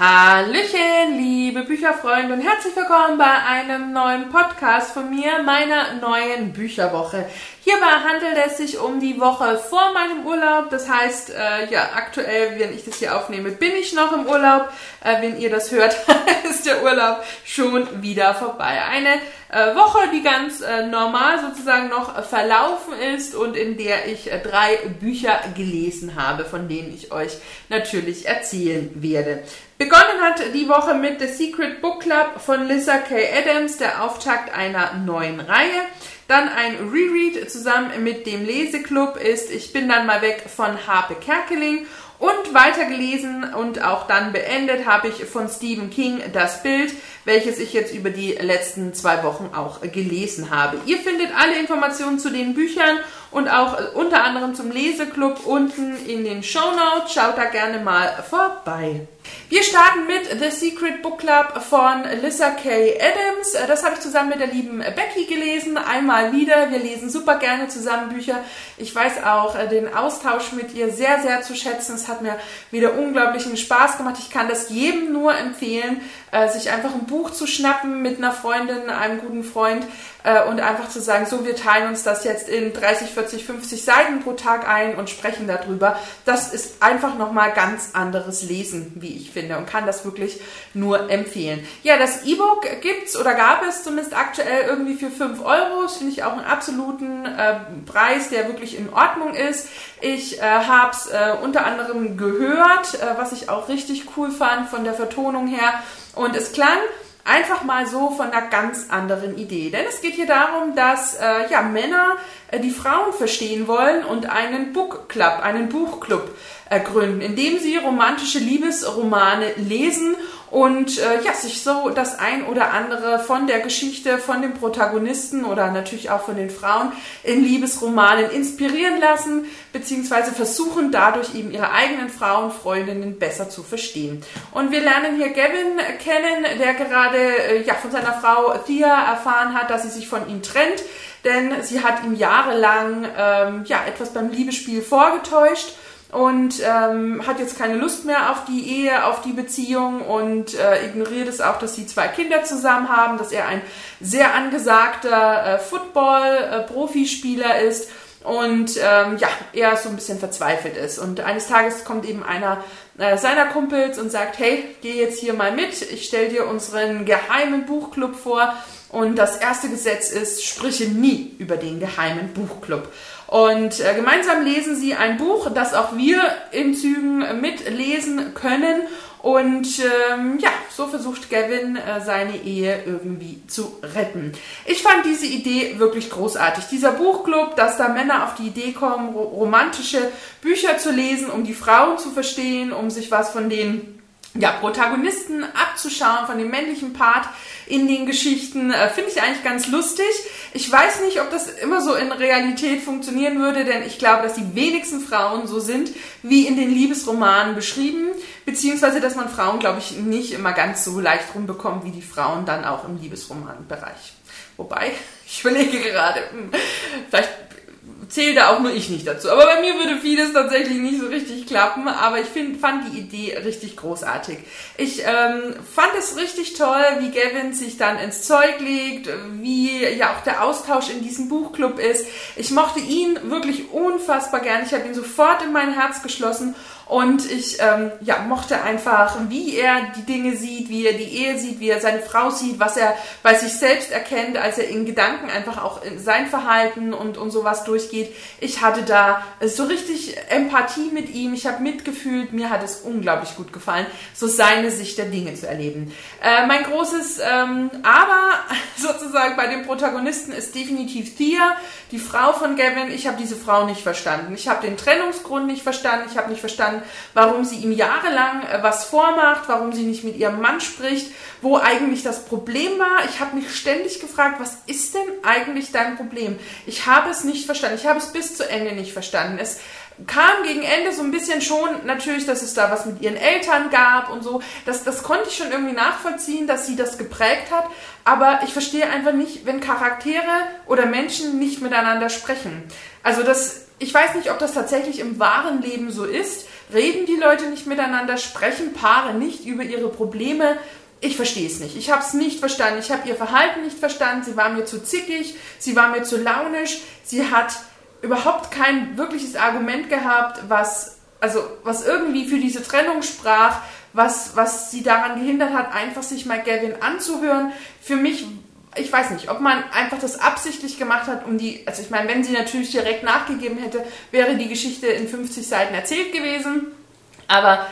Hallöchen, liebe Bücherfreunde und herzlich willkommen bei einem neuen Podcast von mir, meiner neuen Bücherwoche. Hierbei handelt es sich um die Woche vor meinem Urlaub. Das heißt, äh, ja, aktuell, wenn ich das hier aufnehme, bin ich noch im Urlaub. Äh, wenn ihr das hört, ist der Urlaub schon wieder vorbei. Eine äh, Woche, die ganz äh, normal sozusagen noch verlaufen ist und in der ich äh, drei Bücher gelesen habe, von denen ich euch natürlich erzählen werde. Begonnen hat die Woche mit The Secret Book Club von Lissa K. Adams, der Auftakt einer neuen Reihe. Dann ein Reread zusammen mit dem Leseclub ist Ich bin dann mal weg von Harpe Kerkeling. Und weitergelesen und auch dann beendet habe ich von Stephen King das Bild, welches ich jetzt über die letzten zwei Wochen auch gelesen habe. Ihr findet alle Informationen zu den Büchern und auch unter anderem zum Leseclub unten in den Show Notes. Schaut da gerne mal vorbei. Wir starten mit The Secret Book Club von Lissa K. Adams. Das habe ich zusammen mit der lieben Becky gelesen. Einmal wieder. Wir lesen super gerne zusammen Bücher. Ich weiß auch äh, den Austausch mit ihr sehr, sehr zu schätzen. Es hat mir wieder unglaublichen Spaß gemacht. Ich kann das jedem nur empfehlen, äh, sich einfach ein Buch zu schnappen mit einer Freundin, einem guten Freund äh, und einfach zu sagen, so, wir teilen uns das jetzt in 30, 40, 50 Seiten pro Tag ein und sprechen darüber. Das ist einfach nochmal ganz anderes Lesen, wie ich finde und kann das wirklich nur empfehlen. Ja, das E-Book gibt's oder gab es zumindest aktuell irgendwie für 5 Euro. Das finde ich auch einen absoluten äh, Preis, der wirklich in Ordnung ist. Ich äh, habe es äh, unter anderem gehört, äh, was ich auch richtig cool fand von der Vertonung her. Und es klang einfach mal so von einer ganz anderen Idee. Denn es geht hier darum, dass äh, ja, Männer äh, die Frauen verstehen wollen und einen Book Club, einen Buchclub äh, gründen, indem sie romantische Liebesromane lesen und äh, ja, sich so das ein oder andere von der Geschichte, von den Protagonisten oder natürlich auch von den Frauen in Liebesromanen inspirieren lassen, beziehungsweise versuchen dadurch eben ihre eigenen Frauen, Freundinnen besser zu verstehen. Und wir lernen hier Gavin kennen, der gerade äh, ja, von seiner Frau Thea erfahren hat, dass sie sich von ihm trennt, denn sie hat ihm jahrelang ähm, ja, etwas beim Liebesspiel vorgetäuscht und ähm, hat jetzt keine Lust mehr auf die Ehe, auf die Beziehung und äh, ignoriert es auch, dass sie zwei Kinder zusammen haben, dass er ein sehr angesagter äh, Football-Profispieler äh, ist und ähm, ja, er so ein bisschen verzweifelt ist. Und eines Tages kommt eben einer äh, seiner Kumpels und sagt, hey, geh jetzt hier mal mit, ich stell dir unseren geheimen Buchclub vor. Und das erste Gesetz ist, spreche nie über den geheimen Buchclub. Und äh, gemeinsam lesen sie ein Buch, das auch wir in Zügen mitlesen können. Und ähm, ja, so versucht Gavin äh, seine Ehe irgendwie zu retten. Ich fand diese Idee wirklich großartig. Dieser Buchclub, dass da Männer auf die Idee kommen, ro romantische Bücher zu lesen, um die Frauen zu verstehen, um sich was von den ja, Protagonisten abzuschauen, von dem männlichen Part in den Geschichten, äh, finde ich eigentlich ganz lustig. Ich weiß nicht, ob das immer so in Realität funktionieren würde, denn ich glaube, dass die wenigsten Frauen so sind, wie in den Liebesromanen beschrieben, beziehungsweise dass man Frauen, glaube ich, nicht immer ganz so leicht rumbekommt, wie die Frauen dann auch im Liebesromanbereich. Wobei, ich überlege gerade, hm, vielleicht zähle da auch nur ich nicht dazu. Aber bei mir würde vieles tatsächlich nicht so richtig klappen, aber ich find, fand die Idee richtig großartig. Ich ähm, fand es richtig toll, wie Gavin sich dann ins Zeug legt, wie ja auch der Austausch in diesem Buchclub ist. Ich mochte ihn wirklich unfassbar gern. Ich habe ihn sofort in mein Herz geschlossen und ich ähm, ja, mochte einfach, wie er die Dinge sieht, wie er die Ehe sieht, wie er seine Frau sieht, was er bei sich selbst erkennt, als er in Gedanken einfach auch sein Verhalten und, und sowas durchgeht. Ich hatte da so richtig Empathie mit ihm, ich habe mitgefühlt, mir hat es unglaublich gut gefallen, so seine Sicht der Dinge zu erleben. Äh, mein großes ähm, Aber sozusagen bei dem Protagonisten ist definitiv Thea, die Frau von Gavin. Ich habe diese Frau nicht verstanden. Ich habe den Trennungsgrund nicht verstanden, ich habe nicht verstanden, warum sie ihm jahrelang äh, was vormacht, warum sie nicht mit ihrem Mann spricht, wo eigentlich das Problem war. Ich habe mich ständig gefragt, was ist denn eigentlich dein Problem? Ich habe es nicht verstanden. Ich habe es bis zu Ende nicht verstanden. Es kam gegen Ende so ein bisschen schon natürlich, dass es da was mit ihren Eltern gab und so. Das, das konnte ich schon irgendwie nachvollziehen, dass sie das geprägt hat. Aber ich verstehe einfach nicht, wenn Charaktere oder Menschen nicht miteinander sprechen. Also das, ich weiß nicht, ob das tatsächlich im wahren Leben so ist, Reden die Leute nicht miteinander? Sprechen Paare nicht über ihre Probleme? Ich verstehe es nicht. Ich habe es nicht verstanden. Ich habe ihr Verhalten nicht verstanden. Sie war mir zu zickig, sie war mir zu launisch. Sie hat überhaupt kein wirkliches Argument gehabt, was also was irgendwie für diese Trennung sprach, was was sie daran gehindert hat, einfach sich mal Gavin anzuhören. Für mich ich weiß nicht, ob man einfach das absichtlich gemacht hat, um die, also ich meine, wenn sie natürlich direkt nachgegeben hätte, wäre die Geschichte in 50 Seiten erzählt gewesen. Aber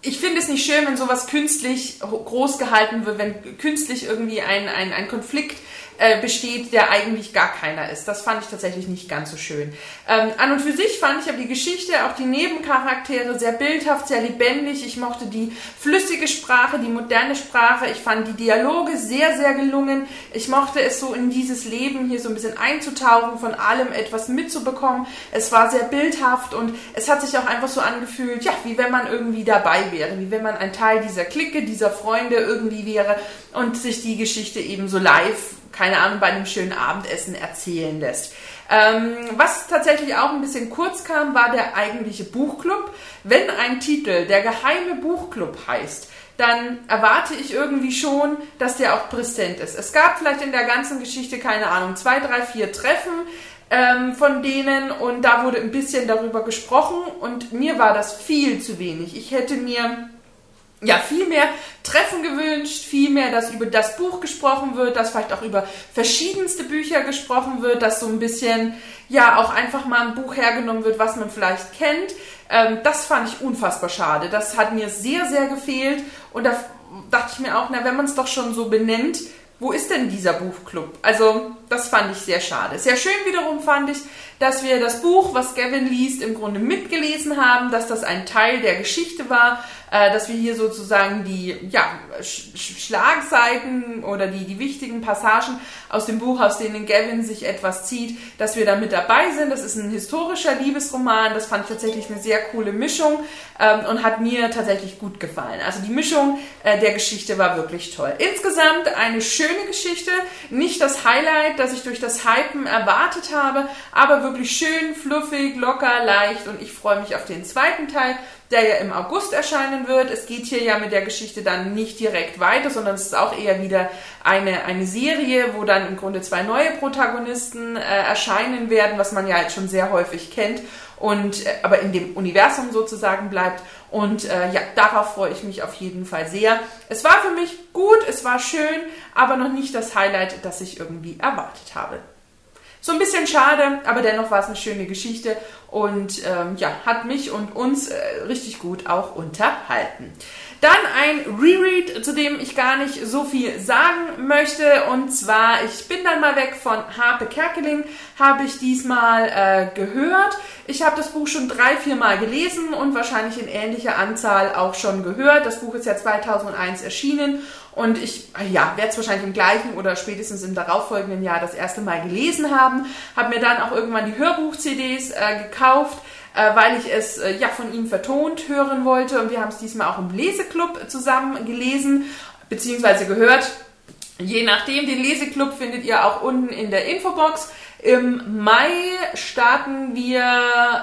ich finde es nicht schön, wenn sowas künstlich groß gehalten wird, wenn künstlich irgendwie ein, ein, ein Konflikt äh, besteht, der eigentlich gar keiner ist. Das fand ich tatsächlich nicht ganz so schön. Ähm, an und für sich fand ich aber die Geschichte, auch die Nebencharaktere sehr bildhaft, sehr lebendig. Ich mochte die flüssige Sprache, die moderne Sprache. Ich fand die Dialoge sehr, sehr gelungen. Ich mochte es so in dieses Leben hier so ein bisschen einzutauchen, von allem etwas mitzubekommen. Es war sehr bildhaft und es hat sich auch einfach so angefühlt, ja, wie wenn man irgendwie dabei wäre, wie wenn man ein Teil dieser Clique, dieser Freunde irgendwie wäre und sich die Geschichte eben so live keine Ahnung, bei einem schönen Abendessen erzählen lässt. Ähm, was tatsächlich auch ein bisschen kurz kam, war der eigentliche Buchclub. Wenn ein Titel der geheime Buchclub heißt, dann erwarte ich irgendwie schon, dass der auch präsent ist. Es gab vielleicht in der ganzen Geschichte, keine Ahnung, zwei, drei, vier Treffen ähm, von denen und da wurde ein bisschen darüber gesprochen und mir war das viel zu wenig. Ich hätte mir ja, viel mehr Treffen gewünscht, viel mehr, dass über das Buch gesprochen wird, dass vielleicht auch über verschiedenste Bücher gesprochen wird, dass so ein bisschen, ja, auch einfach mal ein Buch hergenommen wird, was man vielleicht kennt. Ähm, das fand ich unfassbar schade. Das hat mir sehr, sehr gefehlt und da dachte ich mir auch, na, wenn man es doch schon so benennt, wo ist denn dieser Buchclub? Also, das fand ich sehr schade. Sehr schön wiederum fand ich, dass wir das Buch, was Gavin liest, im Grunde mitgelesen haben, dass das ein Teil der Geschichte war, äh, dass wir hier sozusagen die ja, Sch Schlagseiten oder die, die wichtigen Passagen aus dem Buch, aus denen Gavin sich etwas zieht, dass wir da mit dabei sind. Das ist ein historischer Liebesroman, das fand ich tatsächlich eine sehr coole Mischung ähm, und hat mir tatsächlich gut gefallen. Also die Mischung äh, der Geschichte war wirklich toll. Insgesamt eine schöne Geschichte, nicht das Highlight, das ich durch das Hypen erwartet habe, aber wirklich schön, fluffig, locker, leicht und ich freue mich auf den zweiten Teil der ja im August erscheinen wird. Es geht hier ja mit der Geschichte dann nicht direkt weiter, sondern es ist auch eher wieder eine, eine Serie, wo dann im Grunde zwei neue Protagonisten äh, erscheinen werden, was man ja jetzt schon sehr häufig kennt und äh, aber in dem Universum sozusagen bleibt. Und äh, ja, darauf freue ich mich auf jeden Fall sehr. Es war für mich gut, es war schön, aber noch nicht das Highlight, das ich irgendwie erwartet habe. So ein bisschen schade, aber dennoch war es eine schöne Geschichte und ähm, ja, hat mich und uns äh, richtig gut auch unterhalten. Dann ein Reread, zu dem ich gar nicht so viel sagen möchte. Und zwar, ich bin dann mal weg von Harpe Kerkeling, habe ich diesmal äh, gehört. Ich habe das Buch schon drei, vier Mal gelesen und wahrscheinlich in ähnlicher Anzahl auch schon gehört. Das Buch ist ja 2001 erschienen und ich ja, werde es wahrscheinlich im gleichen oder spätestens im darauffolgenden Jahr das erste Mal gelesen haben. Habe mir dann auch irgendwann die Hörbuch-CDs äh, gekauft, äh, weil ich es äh, ja von ihm vertont hören wollte. Und wir haben es diesmal auch im Leseclub zusammen gelesen bzw. gehört. Je nachdem, den Leseclub findet ihr auch unten in der Infobox. Im Mai starten wir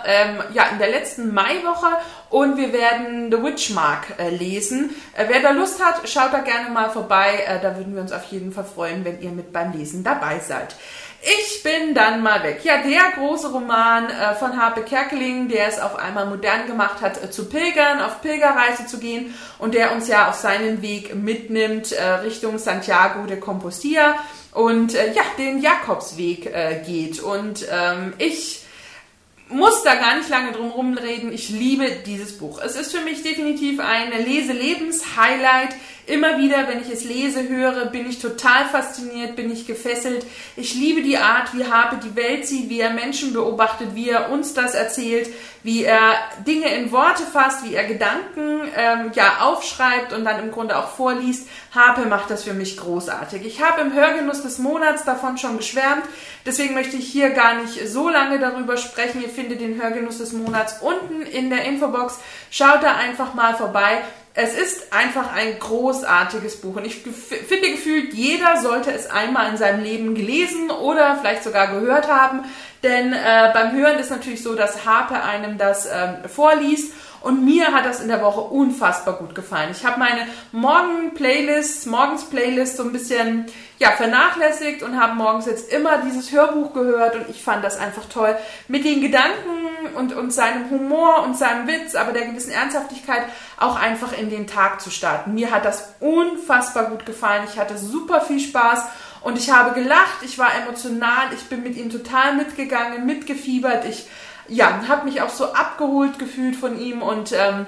ähm, ja in der letzten Maiwoche und wir werden The Witchmark äh, lesen. Äh, wer da Lust hat, schaut da gerne mal vorbei. Äh, da würden wir uns auf jeden Fall freuen, wenn ihr mit beim Lesen dabei seid. Ich bin dann mal weg. Ja, der große Roman äh, von Harpe Kerkeling, der es auf einmal modern gemacht hat, äh, zu pilgern, auf Pilgerreise zu gehen und der uns ja auf seinen Weg mitnimmt äh, Richtung Santiago de Compostilla und äh, ja, den Jakobsweg äh, geht. Und ähm, ich muss da gar nicht lange drum rumreden. Ich liebe dieses Buch. Es ist für mich definitiv ein Leselebens-Highlight. Immer wieder, wenn ich es lese, höre, bin ich total fasziniert, bin ich gefesselt. Ich liebe die Art, wie Habe die Welt sieht, wie er Menschen beobachtet, wie er uns das erzählt, wie er Dinge in Worte fasst, wie er Gedanken ähm, ja aufschreibt und dann im Grunde auch vorliest. Habe macht das für mich großartig. Ich habe im Hörgenuss des Monats davon schon geschwärmt, deswegen möchte ich hier gar nicht so lange darüber sprechen. Ihr findet den Hörgenuss des Monats unten in der Infobox. Schaut da einfach mal vorbei es ist einfach ein großartiges Buch und ich finde gefühlt, jeder sollte es einmal in seinem Leben gelesen oder vielleicht sogar gehört haben, denn äh, beim Hören ist natürlich so, dass Harpe einem das ähm, vorliest Und mir hat das in der Woche unfassbar gut gefallen. Ich habe meine Morgen-Playlist, Morgens-Playlist so ein bisschen ja, vernachlässigt und habe morgens jetzt immer dieses Hörbuch gehört und ich fand das einfach toll. Mit den Gedanken und, und seinem Humor und seinem Witz, aber der gewissen Ernsthaftigkeit auch einfach in den Tag zu starten. Mir hat das unfassbar gut gefallen. Ich hatte super viel Spaß und ich habe gelacht, ich war emotional, ich bin mit ihm total mitgegangen, mitgefiebert. Ich ja, habe mich auch so abgeholt gefühlt von ihm und ähm,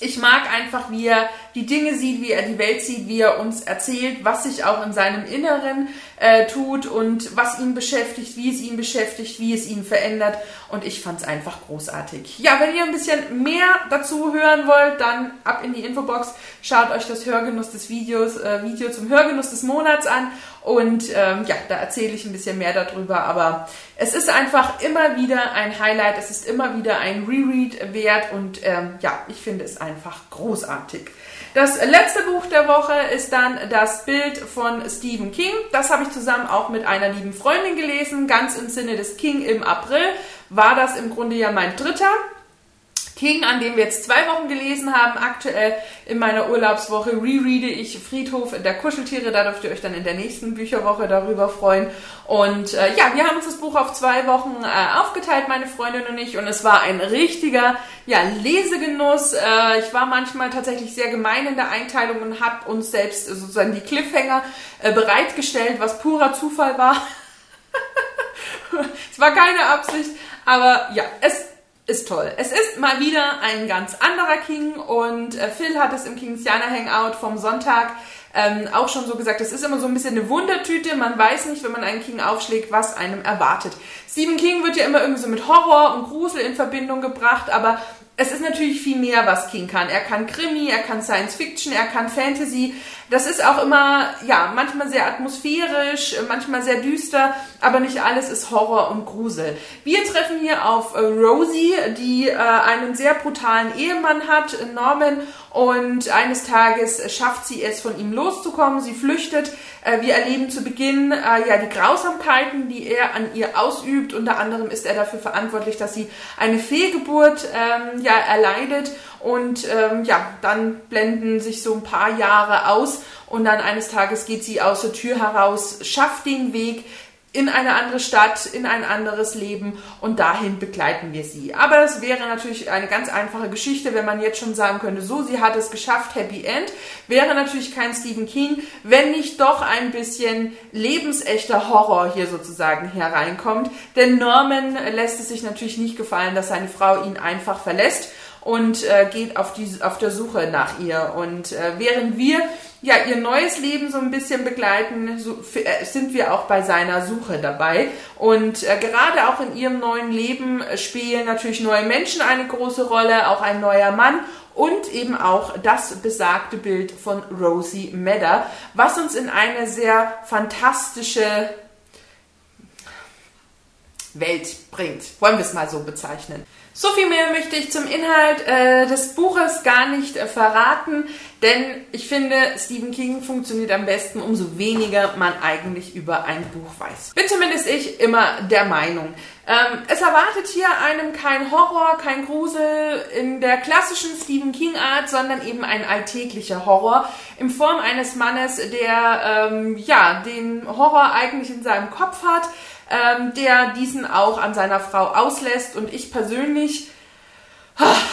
ich mag einfach, wie er die Dinge sieht, wie er die Welt sieht, wie er uns erzählt, was sich auch in seinem Inneren äh, tut und was ihn beschäftigt, wie es ihn beschäftigt, wie es ihn verändert. Und ich fand es einfach großartig. Ja, wenn ihr ein bisschen mehr dazu hören wollt, dann ab in die Infobox. Schaut euch das Hörgenuss des Videos, äh, Video zum Hörgenuss des Monats an. Und ähm, ja, da erzähle ich ein bisschen mehr darüber. Aber es ist einfach immer wieder ein Highlight. Es ist immer wieder ein Reread wert. Und ähm, ja, ich finde es einfach großartig. Das letzte Buch der Woche ist dann das Bild von Stephen King. Das habe ich zusammen auch mit einer lieben Freundin gelesen. Ganz im Sinne des King im April war das im Grunde ja mein dritter. King, an dem wir jetzt zwei Wochen gelesen haben. Aktuell in meiner Urlaubswoche rereade ich Friedhof der Kuscheltiere. Da dürft ihr euch dann in der nächsten Bücherwoche darüber freuen. Und äh, ja, wir haben uns das Buch auf zwei Wochen äh, aufgeteilt, meine Freundin und ich. Und es war ein richtiger ja, Lesegenuss. Äh, ich war manchmal tatsächlich sehr gemein in der Einteilung und habe uns selbst sozusagen die Cliffhanger äh, bereitgestellt, was purer Zufall war. es war keine Absicht, aber ja, es ist toll. Es ist mal wieder ein ganz anderer King und äh, Phil hat es im Kingsianer Hangout vom Sonntag ähm, auch schon so gesagt, es ist immer so ein bisschen eine Wundertüte. Man weiß nicht, wenn man einen King aufschlägt, was einem erwartet. Stephen King wird ja immer irgendwie so mit Horror und Grusel in Verbindung gebracht, aber es ist natürlich viel mehr, was King kann. Er kann Krimi, er kann Science Fiction, er kann Fantasy. Das ist auch immer, ja, manchmal sehr atmosphärisch, manchmal sehr düster, aber nicht alles ist Horror und Grusel. Wir treffen hier auf äh, Rosie, die äh, einen sehr brutalen Ehemann hat, Norman, und eines Tages schafft sie es, von ihm loszukommen. Sie flüchtet. Äh, wir erleben zu Beginn äh, ja die Grausamkeiten, die er an ihr ausübt. Unter anderem ist er dafür verantwortlich, dass sie eine Fehlgeburt ähm, ja erleidet. Und ähm, ja, dann blenden sich so ein paar Jahre aus und dann eines Tages geht sie aus der Tür heraus, schafft den Weg in eine andere Stadt, in ein anderes Leben und dahin begleiten wir sie. Aber es wäre natürlich eine ganz einfache Geschichte, wenn man jetzt schon sagen könnte, so, sie hat es geschafft, Happy End. Wäre natürlich kein Stephen King, wenn nicht doch ein bisschen lebensechter Horror hier sozusagen hereinkommt. Denn Norman lässt es sich natürlich nicht gefallen, dass seine Frau ihn einfach verlässt und äh, geht auf, die, auf der Suche nach ihr. Und äh, während wir ja ihr neues Leben so ein bisschen begleiten, so, äh, sind wir auch bei seiner Suche dabei. Und äh, gerade auch in ihrem neuen Leben spielen natürlich neue Menschen eine große Rolle, auch ein neuer Mann und eben auch das besagte Bild von Rosie Medder, was uns in eine sehr fantastische Welt bringt. Wollen wir es mal so bezeichnen. So viel mehr möchte ich zum Inhalt äh, des Buches gar nicht äh, verraten, denn ich finde, Stephen King funktioniert am besten, umso weniger man eigentlich über ein Buch weiß. Bin zumindest ich immer der Meinung. Ähm, es erwartet hier einem kein Horror, kein Grusel in der klassischen Stephen King-Art, sondern eben ein alltäglicher Horror in Form eines Mannes, der ähm, ja den Horror eigentlich in seinem Kopf hat ähm, der diesen auch an seiner Frau auslässt. Und ich persönlich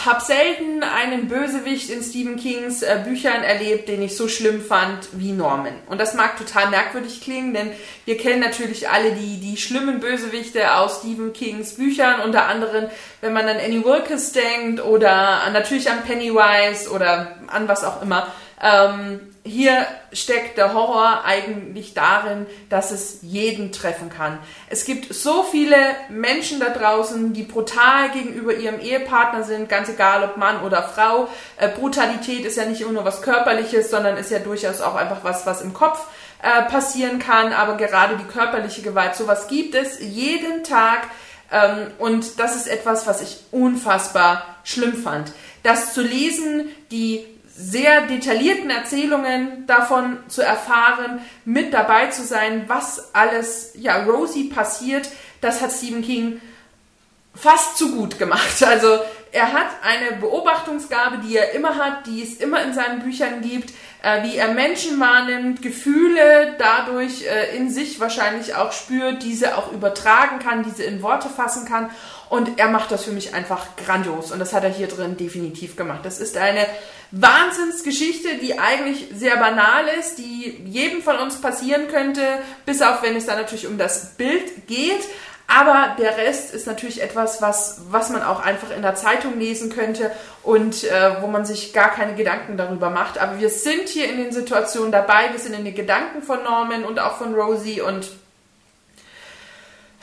habe selten einen Bösewicht in Stephen Kings äh, Büchern erlebt, den ich so schlimm fand wie Norman. Und das mag total merkwürdig klingen, denn wir kennen natürlich alle die, die schlimmen Bösewichte aus Stephen Kings Büchern, unter anderem, wenn man an Annie Wilkes denkt oder natürlich an Pennywise oder an was auch immer. Ähm, hier steckt der Horror eigentlich darin, dass es jeden treffen kann. Es gibt so viele Menschen da draußen, die brutal gegenüber ihrem Ehepartner sind, ganz egal ob Mann oder Frau. Äh, Brutalität ist ja nicht immer nur was Körperliches, sondern ist ja durchaus auch einfach was, was im Kopf äh, passieren kann. Aber gerade die körperliche Gewalt, sowas gibt es jeden Tag. Ähm, und das ist etwas, was ich unfassbar schlimm fand. Das zu lesen, die sehr detaillierten Erzählungen davon zu erfahren, mit dabei zu sein, was alles ja Rosie passiert, das hat Stephen King fast zu gut gemacht. Also er hat eine Beobachtungsgabe, die er immer hat, die es immer in seinen Büchern gibt, äh, wie er Menschen wahrnimmt, Gefühle dadurch äh, in sich wahrscheinlich auch spürt, diese auch übertragen kann, diese in Worte fassen kann. Und er macht das für mich einfach grandios. Und das hat er hier drin definitiv gemacht. Das ist eine Wahnsinnsgeschichte, die eigentlich sehr banal ist, die jedem von uns passieren könnte, bis auf wenn es dann natürlich um das Bild geht. Aber der Rest ist natürlich etwas, was, was man auch einfach in der Zeitung lesen könnte und äh, wo man sich gar keine Gedanken darüber macht. Aber wir sind hier in den Situationen dabei, wir sind in den Gedanken von Norman und auch von Rosie und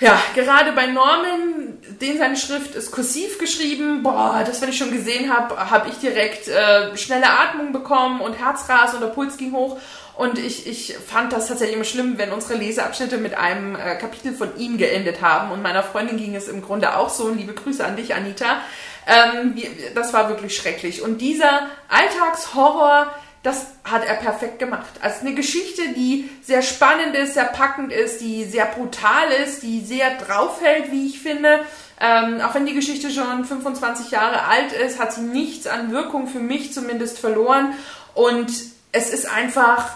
ja, gerade bei Norman, den seine Schrift ist kursiv geschrieben, boah, das, wenn ich schon gesehen habe, habe ich direkt äh, schnelle Atmung bekommen und Herzrasen und der Puls ging hoch. Und ich, ich fand das tatsächlich immer schlimm, wenn unsere Leseabschnitte mit einem äh, Kapitel von ihm geendet haben. Und meiner Freundin ging es im Grunde auch so. Liebe Grüße an dich, Anita. Ähm, das war wirklich schrecklich. Und dieser Alltagshorror, das hat er perfekt gemacht. Also eine Geschichte, die sehr spannend ist, sehr packend ist, die sehr brutal ist, die sehr draufhält, wie ich finde. Ähm, auch wenn die Geschichte schon 25 Jahre alt ist, hat sie nichts an Wirkung für mich zumindest verloren. Und es ist einfach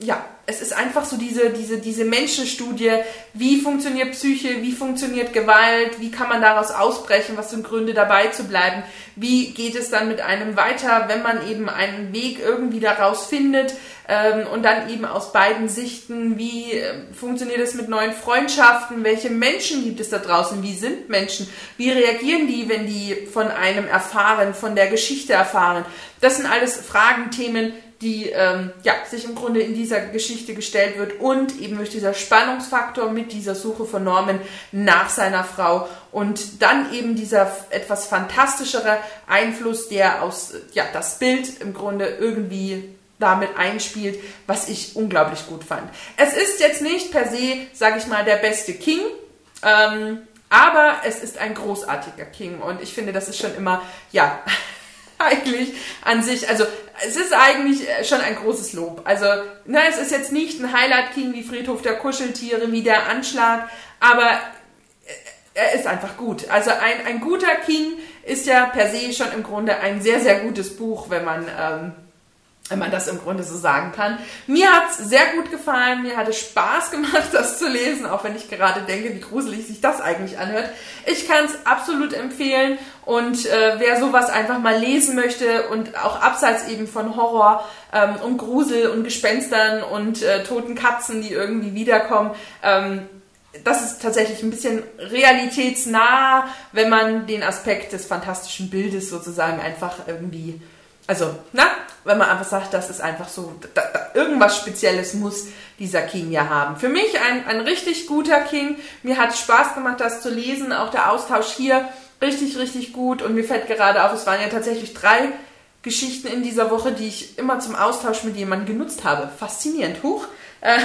ja, es ist einfach so diese, diese, diese Menschenstudie, wie funktioniert Psyche, wie funktioniert Gewalt, wie kann man daraus ausbrechen, was sind Gründe dabei zu bleiben, wie geht es dann mit einem weiter, wenn man eben einen Weg irgendwie daraus findet ähm, und dann eben aus beiden Sichten, wie äh, funktioniert es mit neuen Freundschaften, welche Menschen gibt es da draußen, wie sind Menschen, wie reagieren die, wenn die von einem erfahren, von der Geschichte erfahren. Das sind alles Fragen, Themen, die ähm, ja, sich im Grunde in dieser Geschichte gestellt wird und eben durch dieser Spannungsfaktor mit dieser Suche von Norman nach seiner Frau und dann eben dieser etwas fantastischere Einfluss, der aus ja, das Bild im Grunde irgendwie damit einspielt, was ich unglaublich gut fand. Es ist jetzt nicht per se, sage ich mal, der beste King, ähm, aber es ist ein großartiger King und ich finde, das ist schon immer, ja, eigentlich an sich, also es ist eigentlich schon ein großes Lob. Also, na, es ist jetzt nicht ein Highlight King wie Friedhof der Kuscheltiere, wie der Anschlag, aber er ist einfach gut. Also ein, ein guter King ist ja per se schon im Grunde ein sehr, sehr gutes Buch, wenn man ähm, wenn man das im Grunde so sagen kann. Mir hat es sehr gut gefallen, mir hat es Spaß gemacht, das zu lesen, auch wenn ich gerade denke, wie gruselig sich das eigentlich anhört. Ich kann es absolut empfehlen und äh, wer sowas einfach mal lesen möchte und auch abseits eben von Horror ähm, und Grusel und Gespenstern und äh, toten Katzen, die irgendwie wiederkommen, ähm, das ist tatsächlich ein bisschen realitätsnah, wenn man den Aspekt des fantastischen Bildes sozusagen einfach irgendwie also, na, wenn man einfach sagt, das ist einfach so, da, da, irgendwas Spezielles muss dieser King ja haben. Für mich ein, ein richtig guter King. Mir hat Spaß gemacht, das zu lesen. Auch der Austausch hier richtig, richtig gut. Und mir fällt gerade auf, es waren ja tatsächlich drei Geschichten in dieser Woche, die ich immer zum Austausch mit jemandem genutzt habe. Faszinierend. Huch. Äh,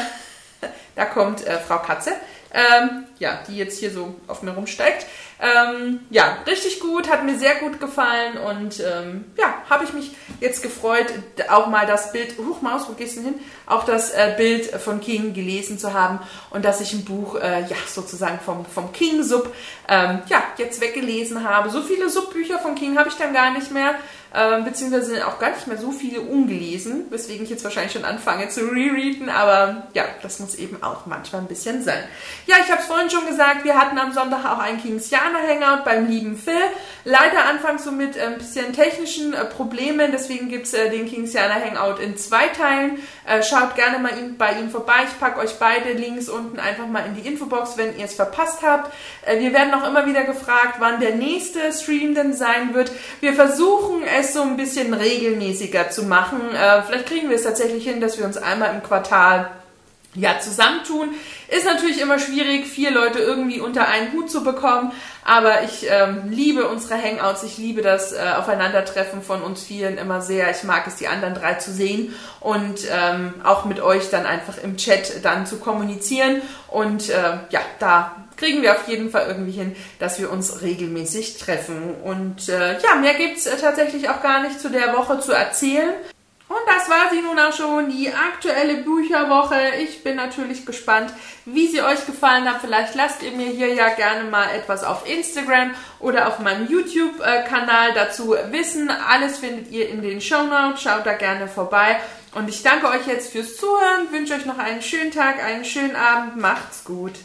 da kommt äh, Frau Katze. Ähm, ja, die jetzt hier so auf mir rumsteigt. Ähm, ja, richtig gut, hat mir sehr gut gefallen und ähm, ja, habe ich mich jetzt gefreut, auch mal das Bild, huch Maus, wo gehst du hin? Auch das äh, Bild von King gelesen zu haben und dass ich ein Buch, äh, ja, sozusagen vom, vom King-Sub, ähm, ja, jetzt weggelesen habe. So viele Subbücher von King habe ich dann gar nicht mehr äh, beziehungsweise sind auch gar nicht mehr so viele ungelesen, weswegen ich jetzt wahrscheinlich schon anfange zu rereaden, aber ja, das muss eben auch manchmal ein bisschen sein. Ja, ich habe es vorhin schon gesagt, wir hatten am Sonntag auch ein Kingsianer Hangout beim lieben Phil. Leider anfangs so mit ein bisschen technischen äh, Problemen, deswegen gibt's äh, den Kingsianer Hangout in zwei Teilen. Äh, schaut gerne mal in, bei ihm vorbei. Ich packe euch beide Links unten einfach mal in die Infobox, wenn ihr es verpasst habt. Äh, wir werden auch immer wieder gefragt, wann der nächste Stream denn sein wird. Wir versuchen es so ein bisschen regelmäßiger zu machen. Äh, vielleicht kriegen wir es tatsächlich hin, dass wir uns einmal im Quartal ja, zusammentun. Ist natürlich immer schwierig, vier Leute irgendwie unter einen Hut zu bekommen, aber ich ähm, liebe unsere Hangouts, ich liebe das äh, Aufeinandertreffen von uns vielen immer sehr. Ich mag es, die anderen drei zu sehen und ähm, auch mit euch dann einfach im Chat dann zu kommunizieren. Und äh, ja, da kriegen wir auf jeden Fall irgendwie hin, dass wir uns regelmäßig treffen. Und äh, ja, mehr gibt's äh, tatsächlich auch gar nicht zu der Woche zu erzählen. Und das war sie nun auch schon, die aktuelle Bücherwoche. Ich bin natürlich gespannt, wie sie euch gefallen hat. Vielleicht lasst ihr mir hier ja gerne mal etwas auf Instagram oder auf meinem YouTube-Kanal dazu wissen. Alles findet ihr in den Show Notes. Schaut da gerne vorbei. Und ich danke euch jetzt fürs Zuhören, wünsche euch noch einen schönen Tag, einen schönen Abend. Macht's gut.